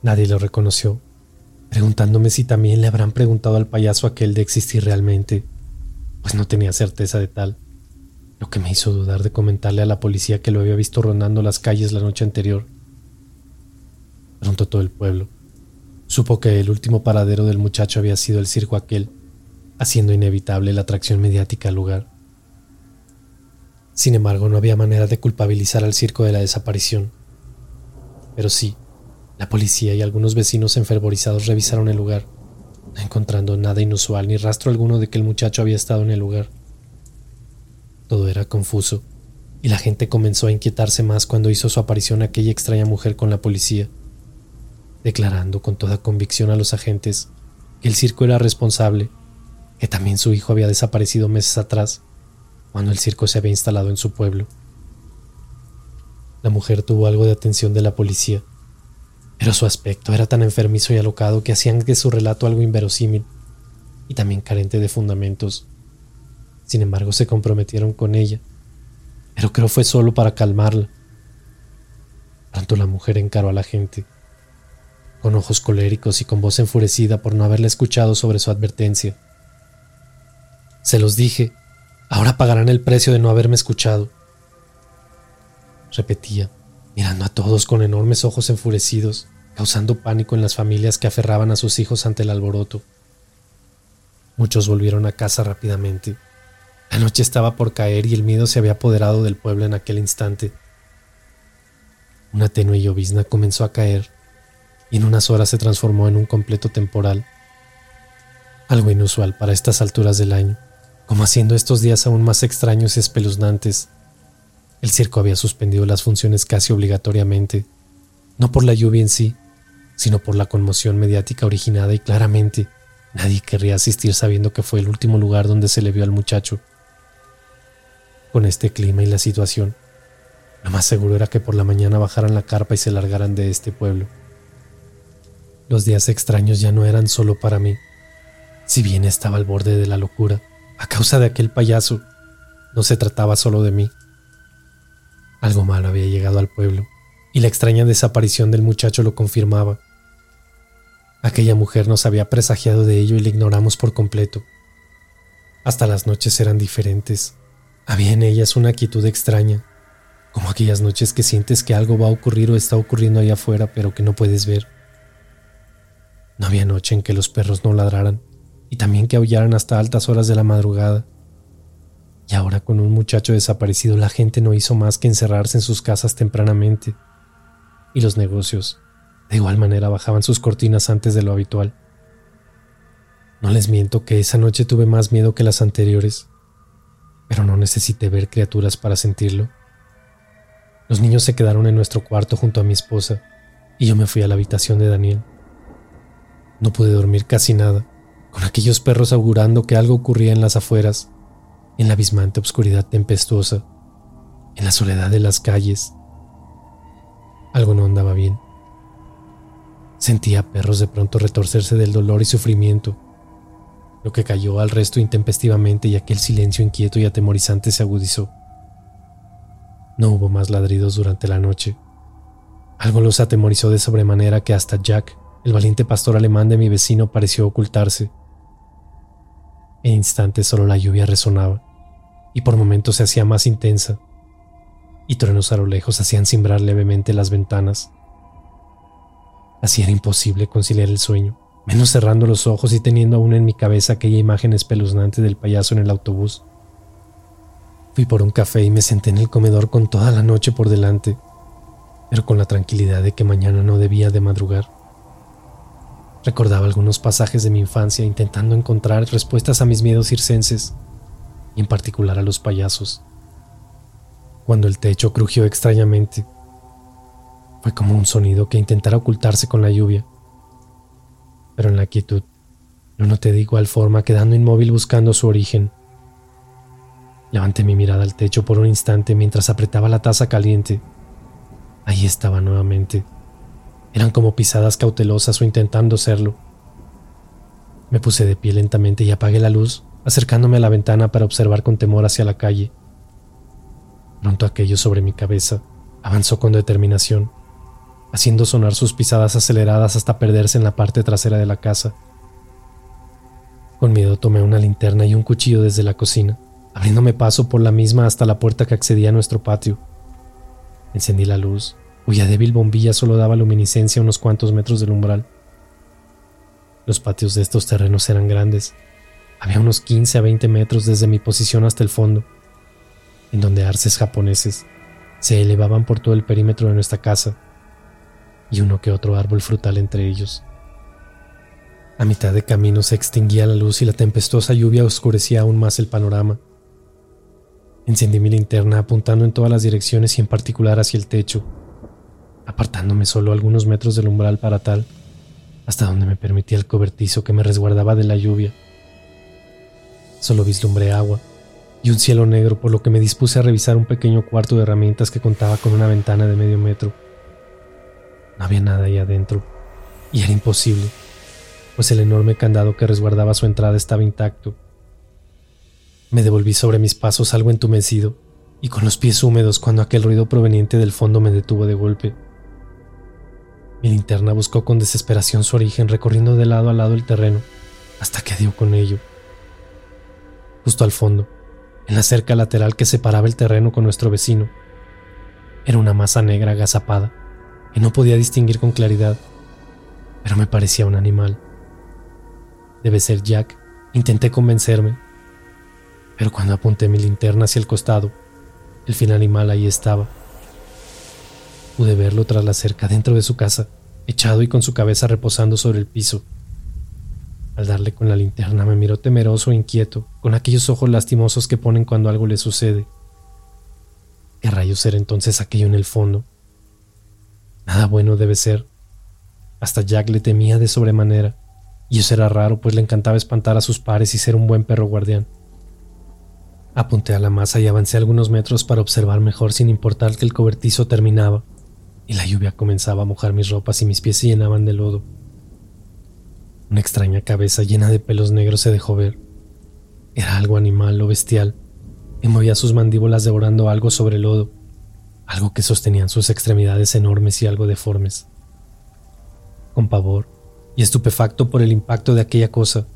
Nadie lo reconoció, preguntándome si también le habrán preguntado al payaso aquel de existir realmente, pues no tenía certeza de tal lo que me hizo dudar de comentarle a la policía que lo había visto rondando las calles la noche anterior. Pronto todo el pueblo supo que el último paradero del muchacho había sido el circo aquel, haciendo inevitable la atracción mediática al lugar. Sin embargo, no había manera de culpabilizar al circo de la desaparición. Pero sí, la policía y algunos vecinos enfervorizados revisaron el lugar, encontrando nada inusual ni rastro alguno de que el muchacho había estado en el lugar. Todo era confuso, y la gente comenzó a inquietarse más cuando hizo su aparición aquella extraña mujer con la policía, declarando con toda convicción a los agentes que el circo era responsable, que también su hijo había desaparecido meses atrás, cuando el circo se había instalado en su pueblo. La mujer tuvo algo de atención de la policía, pero su aspecto era tan enfermizo y alocado que hacían de su relato algo inverosímil y también carente de fundamentos. Sin embargo, se comprometieron con ella, pero creo fue solo para calmarla. Pronto la mujer encaró a la gente, con ojos coléricos y con voz enfurecida por no haberle escuchado sobre su advertencia. Se los dije, ahora pagarán el precio de no haberme escuchado. Repetía, mirando a todos con enormes ojos enfurecidos, causando pánico en las familias que aferraban a sus hijos ante el alboroto. Muchos volvieron a casa rápidamente, la noche estaba por caer y el miedo se había apoderado del pueblo en aquel instante. Una tenue llovizna comenzó a caer y en unas horas se transformó en un completo temporal. Algo inusual para estas alturas del año, como haciendo estos días aún más extraños y espeluznantes. El circo había suspendido las funciones casi obligatoriamente, no por la lluvia en sí, sino por la conmoción mediática originada y claramente nadie querría asistir sabiendo que fue el último lugar donde se le vio al muchacho con este clima y la situación. Lo más seguro era que por la mañana bajaran la carpa y se largaran de este pueblo. Los días extraños ya no eran solo para mí. Si bien estaba al borde de la locura, a causa de aquel payaso, no se trataba solo de mí. Algo malo había llegado al pueblo, y la extraña desaparición del muchacho lo confirmaba. Aquella mujer nos había presagiado de ello y la ignoramos por completo. Hasta las noches eran diferentes. Había en ellas una quietud extraña, como aquellas noches que sientes que algo va a ocurrir o está ocurriendo allá afuera pero que no puedes ver. No había noche en que los perros no ladraran y también que aullaran hasta altas horas de la madrugada. Y ahora con un muchacho desaparecido la gente no hizo más que encerrarse en sus casas tempranamente. Y los negocios, de igual manera, bajaban sus cortinas antes de lo habitual. No les miento que esa noche tuve más miedo que las anteriores pero no necesité ver criaturas para sentirlo. Los niños se quedaron en nuestro cuarto junto a mi esposa y yo me fui a la habitación de Daniel. No pude dormir casi nada, con aquellos perros augurando que algo ocurría en las afueras, en la abismante oscuridad tempestuosa, en la soledad de las calles. Algo no andaba bien. Sentía perros de pronto retorcerse del dolor y sufrimiento lo que cayó al resto intempestivamente y aquel silencio inquieto y atemorizante se agudizó. No hubo más ladridos durante la noche. Algo los atemorizó de sobremanera que hasta Jack, el valiente pastor alemán de mi vecino, pareció ocultarse. En instantes solo la lluvia resonaba, y por momentos se hacía más intensa, y truenos a lo lejos hacían cimbrar levemente las ventanas. Así era imposible conciliar el sueño menos cerrando los ojos y teniendo aún en mi cabeza aquella imagen espeluznante del payaso en el autobús. Fui por un café y me senté en el comedor con toda la noche por delante, pero con la tranquilidad de que mañana no debía de madrugar. Recordaba algunos pasajes de mi infancia intentando encontrar respuestas a mis miedos circenses, y en particular a los payasos. Cuando el techo crujió extrañamente, fue como un sonido que intentara ocultarse con la lluvia pero en la quietud lo noté de igual forma quedando inmóvil buscando su origen. Levanté mi mirada al techo por un instante mientras apretaba la taza caliente. Ahí estaba nuevamente. Eran como pisadas cautelosas o intentando serlo. Me puse de pie lentamente y apagué la luz, acercándome a la ventana para observar con temor hacia la calle. Pronto aquello sobre mi cabeza avanzó con determinación, haciendo sonar sus pisadas aceleradas hasta perderse en la parte trasera de la casa. Con miedo tomé una linterna y un cuchillo desde la cocina abriéndome paso por la misma hasta la puerta que accedía a nuestro patio. Encendí la luz, cuya débil bombilla solo daba luminiscencia unos cuantos metros del umbral. Los patios de estos terrenos eran grandes. Había unos 15 a 20 metros desde mi posición hasta el fondo, en donde arces japoneses se elevaban por todo el perímetro de nuestra casa, y uno que otro árbol frutal entre ellos. A mitad de camino se extinguía la luz y la tempestuosa lluvia oscurecía aún más el panorama. Encendí mi linterna apuntando en todas las direcciones y en particular hacia el techo, apartándome solo algunos metros del umbral para tal, hasta donde me permitía el cobertizo que me resguardaba de la lluvia. Solo vislumbré agua y un cielo negro, por lo que me dispuse a revisar un pequeño cuarto de herramientas que contaba con una ventana de medio metro. No había nada ahí adentro, y era imposible, pues el enorme candado que resguardaba su entrada estaba intacto. Me devolví sobre mis pasos algo entumecido y con los pies húmedos cuando aquel ruido proveniente del fondo me detuvo de golpe. Mi linterna buscó con desesperación su origen recorriendo de lado a lado el terreno hasta que dio con ello. Justo al fondo, en la cerca lateral que separaba el terreno con nuestro vecino, era una masa negra agazapada que no podía distinguir con claridad, pero me parecía un animal. Debe ser Jack, intenté convencerme, pero cuando apunté mi linterna hacia el costado, el fin animal ahí estaba. Pude verlo tras la cerca dentro de su casa, echado y con su cabeza reposando sobre el piso. Al darle con la linterna me miró temeroso e inquieto, con aquellos ojos lastimosos que ponen cuando algo le sucede. ¿Qué rayos era entonces aquello en el fondo? Nada bueno debe ser. Hasta Jack le temía de sobremanera, y eso era raro, pues le encantaba espantar a sus pares y ser un buen perro guardián. Apunté a la masa y avancé algunos metros para observar mejor sin importar que el cobertizo terminaba y la lluvia comenzaba a mojar mis ropas y mis pies se llenaban de lodo. Una extraña cabeza llena de pelos negros se dejó ver. Era algo animal o bestial y movía sus mandíbulas devorando algo sobre el lodo, algo que sostenían sus extremidades enormes y algo deformes. Con pavor y estupefacto por el impacto de aquella cosa,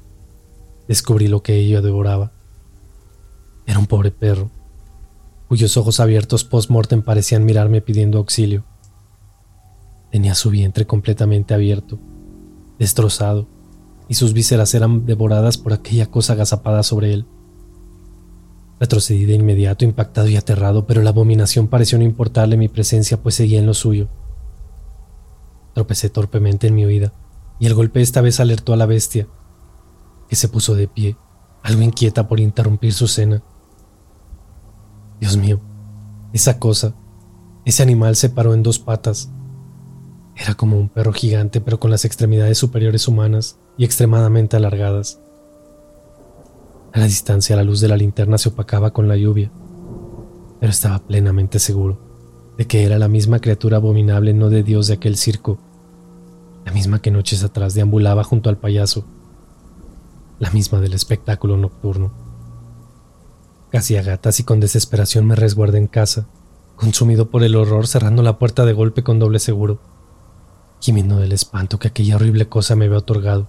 descubrí lo que ella devoraba era un pobre perro, cuyos ojos abiertos post-mortem parecían mirarme pidiendo auxilio. Tenía su vientre completamente abierto, destrozado, y sus vísceras eran devoradas por aquella cosa agazapada sobre él. Retrocedí de inmediato, impactado y aterrado, pero la abominación pareció no importarle mi presencia, pues seguía en lo suyo. Tropecé torpemente en mi huida, y el golpe esta vez alertó a la bestia, que se puso de pie, algo inquieta por interrumpir su cena. Dios mío, esa cosa, ese animal se paró en dos patas. Era como un perro gigante pero con las extremidades superiores humanas y extremadamente alargadas. A la distancia la luz de la linterna se opacaba con la lluvia, pero estaba plenamente seguro de que era la misma criatura abominable no de Dios de aquel circo, la misma que noches atrás deambulaba junto al payaso, la misma del espectáculo nocturno. Casi a gatas y con desesperación me resguardé en casa, consumido por el horror cerrando la puerta de golpe con doble seguro, gimiendo del espanto que aquella horrible cosa me había otorgado.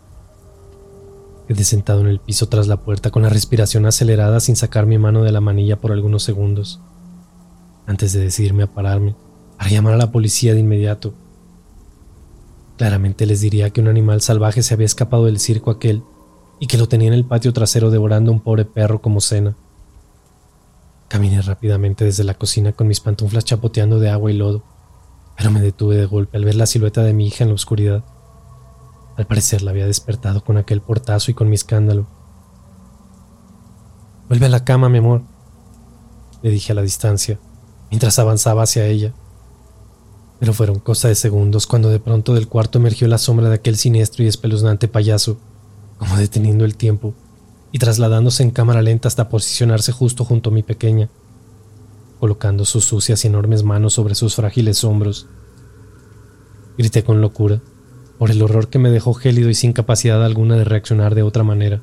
Quedé sentado en el piso tras la puerta con la respiración acelerada sin sacar mi mano de la manilla por algunos segundos, antes de decidirme a pararme para llamar a la policía de inmediato. Claramente les diría que un animal salvaje se había escapado del circo aquel y que lo tenía en el patio trasero devorando a un pobre perro como cena. Caminé rápidamente desde la cocina con mis pantuflas chapoteando de agua y lodo, pero me detuve de golpe al ver la silueta de mi hija en la oscuridad. Al parecer la había despertado con aquel portazo y con mi escándalo. Vuelve a la cama, mi amor, le dije a la distancia, mientras avanzaba hacia ella. Pero fueron cosa de segundos cuando de pronto del cuarto emergió la sombra de aquel siniestro y espeluznante payaso, como deteniendo el tiempo, y trasladándose en cámara lenta hasta posicionarse justo junto a mi pequeña, colocando sus sucias y enormes manos sobre sus frágiles hombros. Grité con locura, por el horror que me dejó gélido y sin capacidad alguna de reaccionar de otra manera,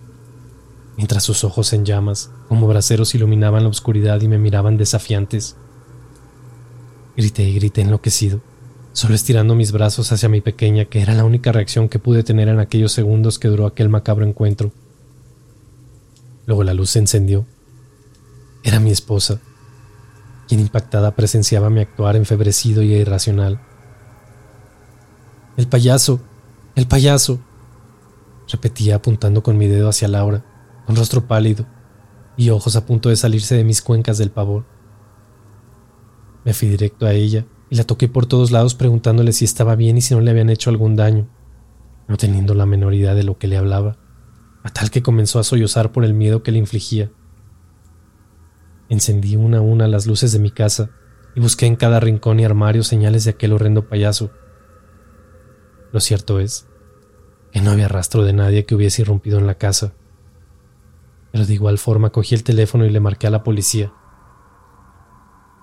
mientras sus ojos en llamas, como braseros, iluminaban la oscuridad y me miraban desafiantes. Grité y grité enloquecido, solo estirando mis brazos hacia mi pequeña, que era la única reacción que pude tener en aquellos segundos que duró aquel macabro encuentro. Luego la luz se encendió. Era mi esposa, quien impactada presenciaba mi actuar enfebrecido y irracional. El payaso, el payaso, repetía apuntando con mi dedo hacia Laura, con rostro pálido y ojos a punto de salirse de mis cuencas del pavor. Me fui directo a ella y la toqué por todos lados preguntándole si estaba bien y si no le habían hecho algún daño, no teniendo la menor idea de lo que le hablaba, a tal que comenzó a sollozar por el miedo que le infligía. Encendí una a una las luces de mi casa y busqué en cada rincón y armario señales de aquel horrendo payaso. Lo cierto es que no había rastro de nadie que hubiese irrumpido en la casa. Pero de igual forma cogí el teléfono y le marqué a la policía.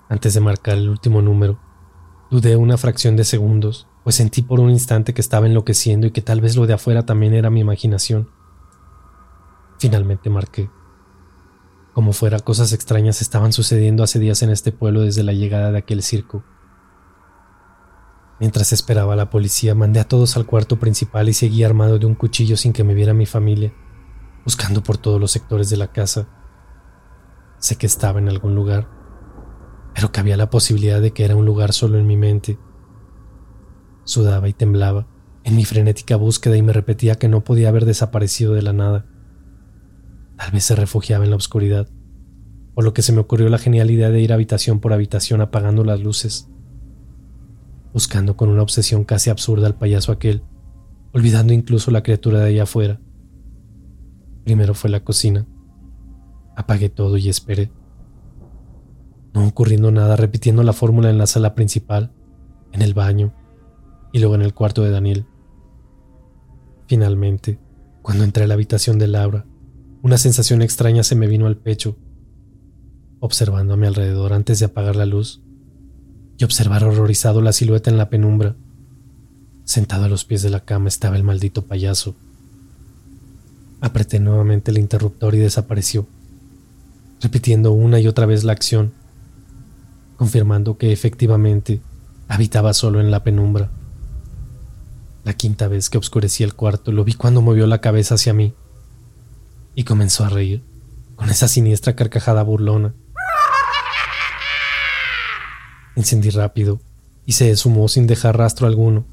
Antes de marcar el último número, dudé una fracción de segundos, pues sentí por un instante que estaba enloqueciendo y que tal vez lo de afuera también era mi imaginación. Finalmente marqué. Como fuera, cosas extrañas estaban sucediendo hace días en este pueblo desde la llegada de aquel circo. Mientras esperaba a la policía, mandé a todos al cuarto principal y seguí armado de un cuchillo sin que me viera mi familia, buscando por todos los sectores de la casa. Sé que estaba en algún lugar, pero que había la posibilidad de que era un lugar solo en mi mente. Sudaba y temblaba en mi frenética búsqueda y me repetía que no podía haber desaparecido de la nada. Tal vez se refugiaba en la oscuridad, por lo que se me ocurrió la genial idea de ir habitación por habitación apagando las luces, buscando con una obsesión casi absurda al payaso aquel, olvidando incluso la criatura de allá afuera. Primero fue la cocina. Apagué todo y esperé. No ocurriendo nada, repitiendo la fórmula en la sala principal, en el baño y luego en el cuarto de Daniel. Finalmente, cuando entré a la habitación de Laura, una sensación extraña se me vino al pecho. Observando a mi alrededor antes de apagar la luz observar horrorizado la silueta en la penumbra. Sentado a los pies de la cama estaba el maldito payaso. Apreté nuevamente el interruptor y desapareció, repitiendo una y otra vez la acción, confirmando que efectivamente habitaba solo en la penumbra. La quinta vez que oscurecí el cuarto lo vi cuando movió la cabeza hacia mí y comenzó a reír con esa siniestra carcajada burlona. Encendí rápido y se esfumó sin dejar rastro alguno.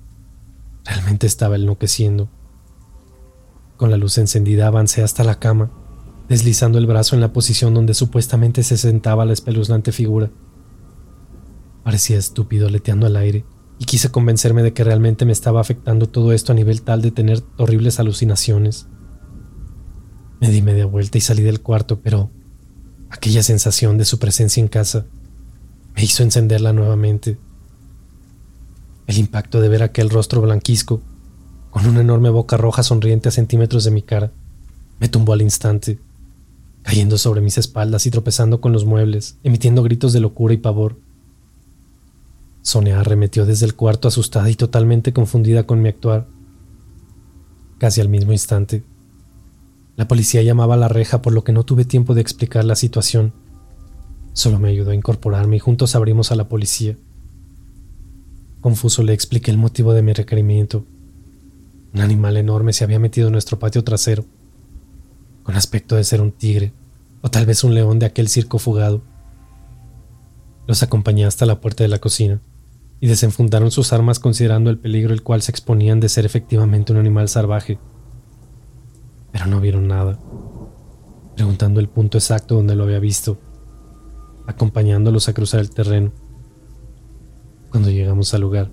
Realmente estaba enloqueciendo. Con la luz encendida avancé hasta la cama, deslizando el brazo en la posición donde supuestamente se sentaba la espeluznante figura. Parecía estúpido aleteando al aire y quise convencerme de que realmente me estaba afectando todo esto a nivel tal de tener horribles alucinaciones. Me di media vuelta y salí del cuarto, pero aquella sensación de su presencia en casa me hizo encenderla nuevamente. El impacto de ver aquel rostro blanquisco, con una enorme boca roja sonriente a centímetros de mi cara, me tumbó al instante, cayendo sobre mis espaldas y tropezando con los muebles, emitiendo gritos de locura y pavor. Sonia arremetió desde el cuarto asustada y totalmente confundida con mi actuar. Casi al mismo instante, la policía llamaba a la reja por lo que no tuve tiempo de explicar la situación. Solo me ayudó a incorporarme y juntos abrimos a la policía. Confuso le expliqué el motivo de mi requerimiento. Un animal enorme se había metido en nuestro patio trasero, con aspecto de ser un tigre o tal vez un león de aquel circo fugado. Los acompañé hasta la puerta de la cocina y desenfundaron sus armas considerando el peligro el cual se exponían de ser efectivamente un animal salvaje pero no vieron nada, preguntando el punto exacto donde lo había visto, acompañándolos a cruzar el terreno. Cuando llegamos al lugar,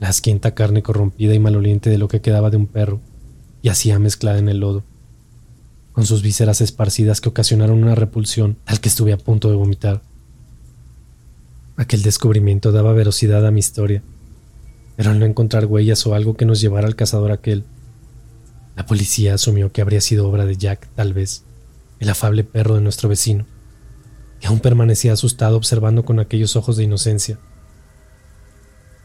la asquienta carne corrompida y maloliente de lo que quedaba de un perro yacía mezclada en el lodo, con sus vísceras esparcidas que ocasionaron una repulsión tal que estuve a punto de vomitar. Aquel descubrimiento daba velocidad a mi historia, pero al no encontrar huellas o algo que nos llevara al cazador aquel, la policía asumió que habría sido obra de Jack, tal vez, el afable perro de nuestro vecino, que aún permanecía asustado observando con aquellos ojos de inocencia.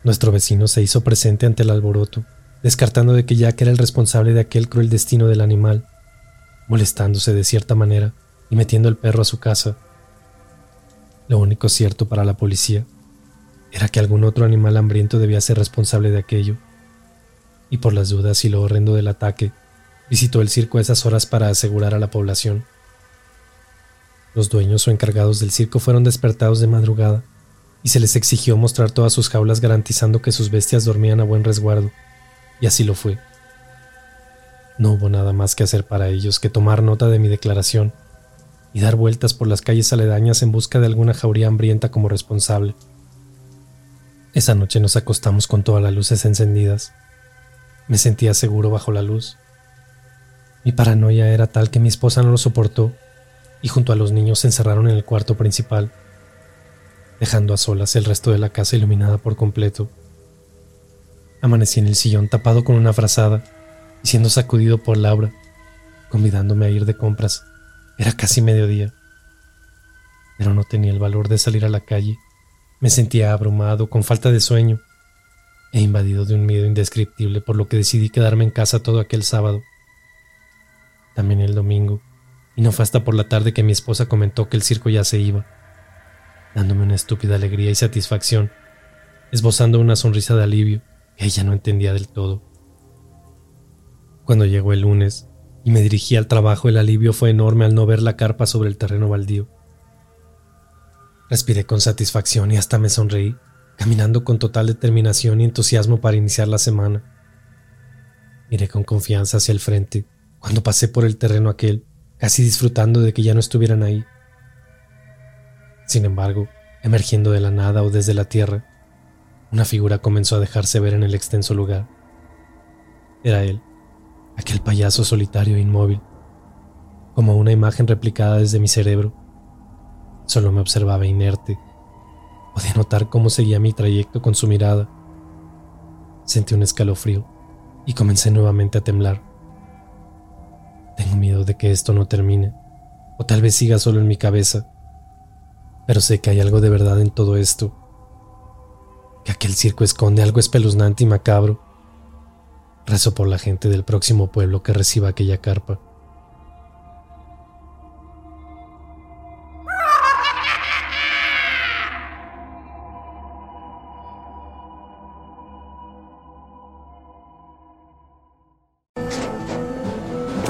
Nuestro vecino se hizo presente ante el alboroto, descartando de que Jack era el responsable de aquel cruel destino del animal, molestándose de cierta manera y metiendo el perro a su casa. Lo único cierto para la policía era que algún otro animal hambriento debía ser responsable de aquello, y por las dudas y lo horrendo del ataque, visitó el circo a esas horas para asegurar a la población. Los dueños o encargados del circo fueron despertados de madrugada y se les exigió mostrar todas sus jaulas garantizando que sus bestias dormían a buen resguardo, y así lo fue. No hubo nada más que hacer para ellos que tomar nota de mi declaración y dar vueltas por las calles aledañas en busca de alguna jauría hambrienta como responsable. Esa noche nos acostamos con todas las luces encendidas. Me sentía seguro bajo la luz. Mi paranoia era tal que mi esposa no lo soportó y junto a los niños se encerraron en el cuarto principal, dejando a solas el resto de la casa iluminada por completo. Amanecí en el sillón tapado con una frazada y siendo sacudido por Laura, convidándome a ir de compras. Era casi mediodía, pero no tenía el valor de salir a la calle. Me sentía abrumado, con falta de sueño, e invadido de un miedo indescriptible, por lo que decidí quedarme en casa todo aquel sábado. También el domingo y no fue hasta por la tarde que mi esposa comentó que el circo ya se iba, dándome una estúpida alegría y satisfacción, esbozando una sonrisa de alivio que ella no entendía del todo. Cuando llegó el lunes y me dirigí al trabajo, el alivio fue enorme al no ver la carpa sobre el terreno baldío. Respiré con satisfacción y hasta me sonreí, caminando con total determinación y entusiasmo para iniciar la semana. Miré con confianza hacia el frente cuando pasé por el terreno aquel casi disfrutando de que ya no estuvieran ahí. Sin embargo, emergiendo de la nada o desde la tierra, una figura comenzó a dejarse ver en el extenso lugar. Era él, aquel payaso solitario e inmóvil, como una imagen replicada desde mi cerebro. Solo me observaba inerte. Podía notar cómo seguía mi trayecto con su mirada. Sentí un escalofrío y comencé nuevamente a temblar. Tengo miedo de que esto no termine, o tal vez siga solo en mi cabeza. Pero sé que hay algo de verdad en todo esto, que aquel circo esconde algo espeluznante y macabro. Rezo por la gente del próximo pueblo que reciba aquella carpa.